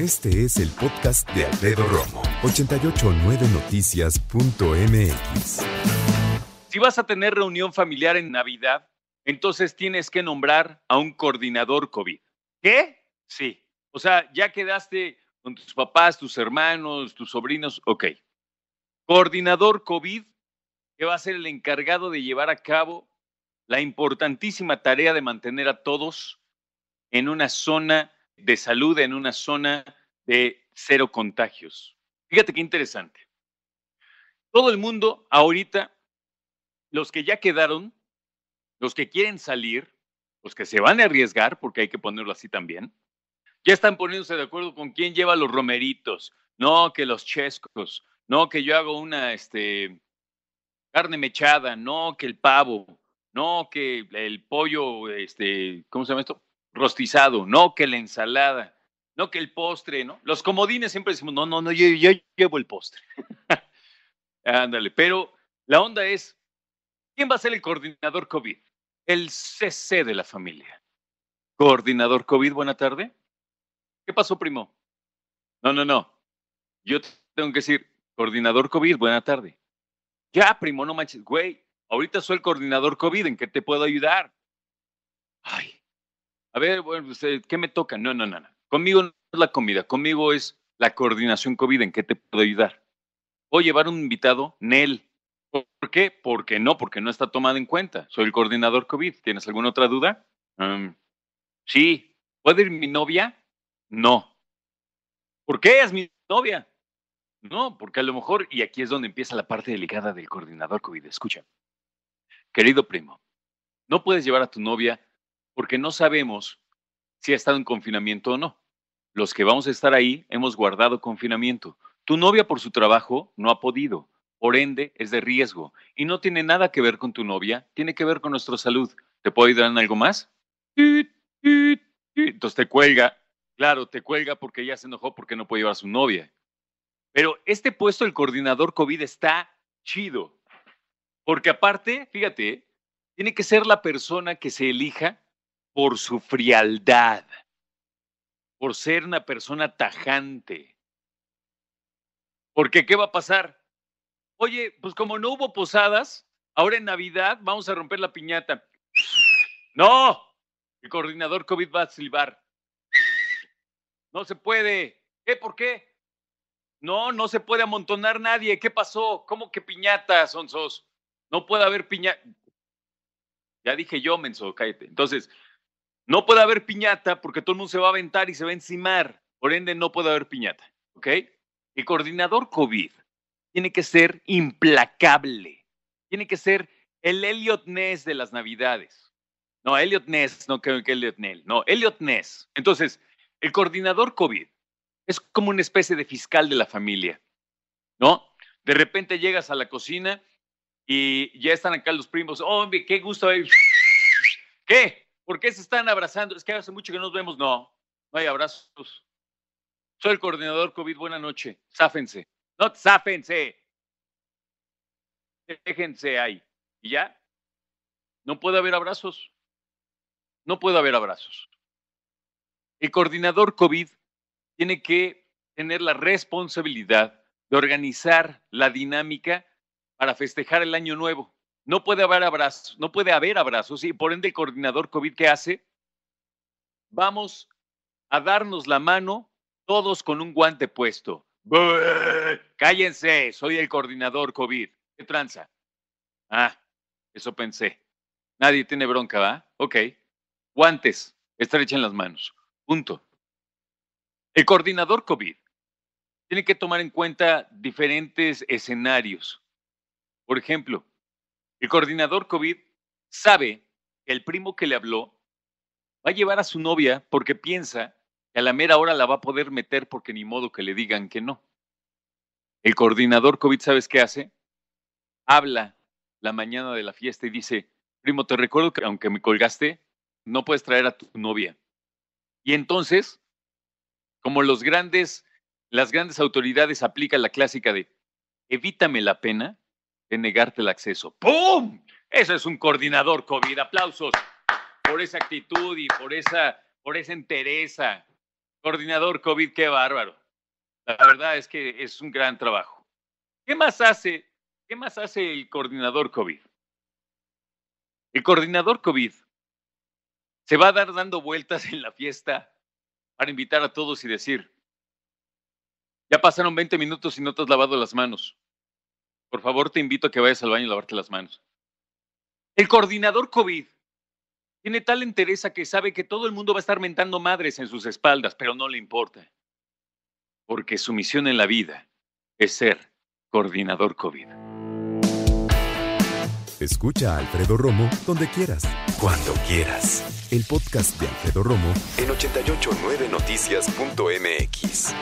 Este es el podcast de Alfredo Romo, 889noticias.mx. Si vas a tener reunión familiar en Navidad, entonces tienes que nombrar a un coordinador COVID. ¿Qué? Sí. O sea, ya quedaste con tus papás, tus hermanos, tus sobrinos, ok. Coordinador COVID que va a ser el encargado de llevar a cabo la importantísima tarea de mantener a todos en una zona de salud en una zona de cero contagios. Fíjate qué interesante. Todo el mundo ahorita, los que ya quedaron, los que quieren salir, los que se van a arriesgar, porque hay que ponerlo así también, ya están poniéndose de acuerdo con quién lleva los romeritos, no que los chescos, no que yo hago una este, carne mechada, no que el pavo, no que el pollo, este, ¿cómo se llama esto? rostizado, no que la ensalada, no que el postre, ¿no? Los comodines siempre decimos, no, no, no, yo, yo llevo el postre. Ándale, pero la onda es, ¿quién va a ser el coordinador COVID? El CC de la familia. Coordinador COVID, buena tarde. ¿Qué pasó, primo? No, no, no. Yo tengo que decir, coordinador COVID, buena tarde. Ya, primo, no manches, güey, ahorita soy el coordinador COVID, ¿en qué te puedo ayudar? Ay, a ver, bueno, ¿qué me toca? No, no, no, no. Conmigo no es la comida, conmigo es la coordinación COVID. ¿En qué te puedo ayudar? ¿Puedo llevar un invitado? Nel. ¿Por qué? Porque no, porque no está tomado en cuenta. Soy el coordinador COVID. ¿Tienes alguna otra duda? sí. ¿Puede ir mi novia? No. ¿Por qué es mi novia? No, porque a lo mejor, y aquí es donde empieza la parte delicada del coordinador COVID. Escucha. Querido primo, no puedes llevar a tu novia porque no sabemos si ha estado en confinamiento o no. Los que vamos a estar ahí hemos guardado confinamiento. Tu novia por su trabajo no ha podido, por ende es de riesgo y no tiene nada que ver con tu novia, tiene que ver con nuestra salud. ¿Te puedo ayudar en algo más? Entonces te cuelga, claro, te cuelga porque ya se enojó porque no puede llevar a su novia. Pero este puesto del coordinador COVID está chido, porque aparte, fíjate, tiene que ser la persona que se elija por su frialdad, por ser una persona tajante. Porque, ¿qué va a pasar? Oye, pues como no hubo posadas, ahora en Navidad vamos a romper la piñata. No, el coordinador COVID va a silbar. No se puede. ¿Qué? ¿Por qué? No, no se puede amontonar nadie. ¿Qué pasó? ¿Cómo que piñata, Sonsos? No puede haber piñata. Ya dije yo, menso, cállate. Entonces, no puede haber piñata porque todo el mundo se va a aventar y se va a encimar. Por ende, no puede haber piñata. ¿Ok? El coordinador COVID tiene que ser implacable. Tiene que ser el Elliot Ness de las Navidades. No, Elliot Ness, no que, que Elliot Nell. No, Elliot Ness. Entonces, el coordinador COVID es como una especie de fiscal de la familia. ¿No? De repente llegas a la cocina y ya están acá los primos. Oh, qué gusto. ¿Qué? ¿Por qué se están abrazando? Es que hace mucho que nos vemos. No, no hay abrazos. Soy el coordinador COVID. Buena noche. Záfense. No, záfense. Déjense ahí. ¿Y ya? No puede haber abrazos. No puede haber abrazos. El coordinador COVID tiene que tener la responsabilidad de organizar la dinámica para festejar el año nuevo. No puede haber abrazos, no puede haber abrazos y por ende el coordinador COVID ¿qué hace? Vamos a darnos la mano todos con un guante puesto. Cállense, soy el coordinador COVID. ¿Qué tranza? Ah, eso pensé. Nadie tiene bronca, ¿va? Ok. Guantes, estrechen las manos. Punto. El coordinador COVID tiene que tomar en cuenta diferentes escenarios. Por ejemplo, el coordinador COVID sabe que el primo que le habló va a llevar a su novia porque piensa que a la mera hora la va a poder meter porque ni modo que le digan que no. El coordinador COVID, ¿sabes qué hace? Habla la mañana de la fiesta y dice, primo, te recuerdo que aunque me colgaste, no puedes traer a tu novia. Y entonces, como los grandes, las grandes autoridades aplican la clásica de evítame la pena, de negarte el acceso. ¡Pum! Eso es un coordinador COVID. Aplausos por esa actitud y por esa, por esa entereza. Coordinador COVID, qué bárbaro. La verdad es que es un gran trabajo. ¿Qué más hace? ¿Qué más hace el coordinador COVID? El coordinador COVID se va a dar dando vueltas en la fiesta para invitar a todos y decir, ya pasaron 20 minutos y no te has lavado las manos. Por favor, te invito a que vayas al baño y lavarte las manos. El coordinador COVID tiene tal entereza que sabe que todo el mundo va a estar mentando madres en sus espaldas, pero no le importa. Porque su misión en la vida es ser coordinador COVID. Escucha a Alfredo Romo donde quieras. Cuando quieras. El podcast de Alfredo Romo en 889noticias.mx.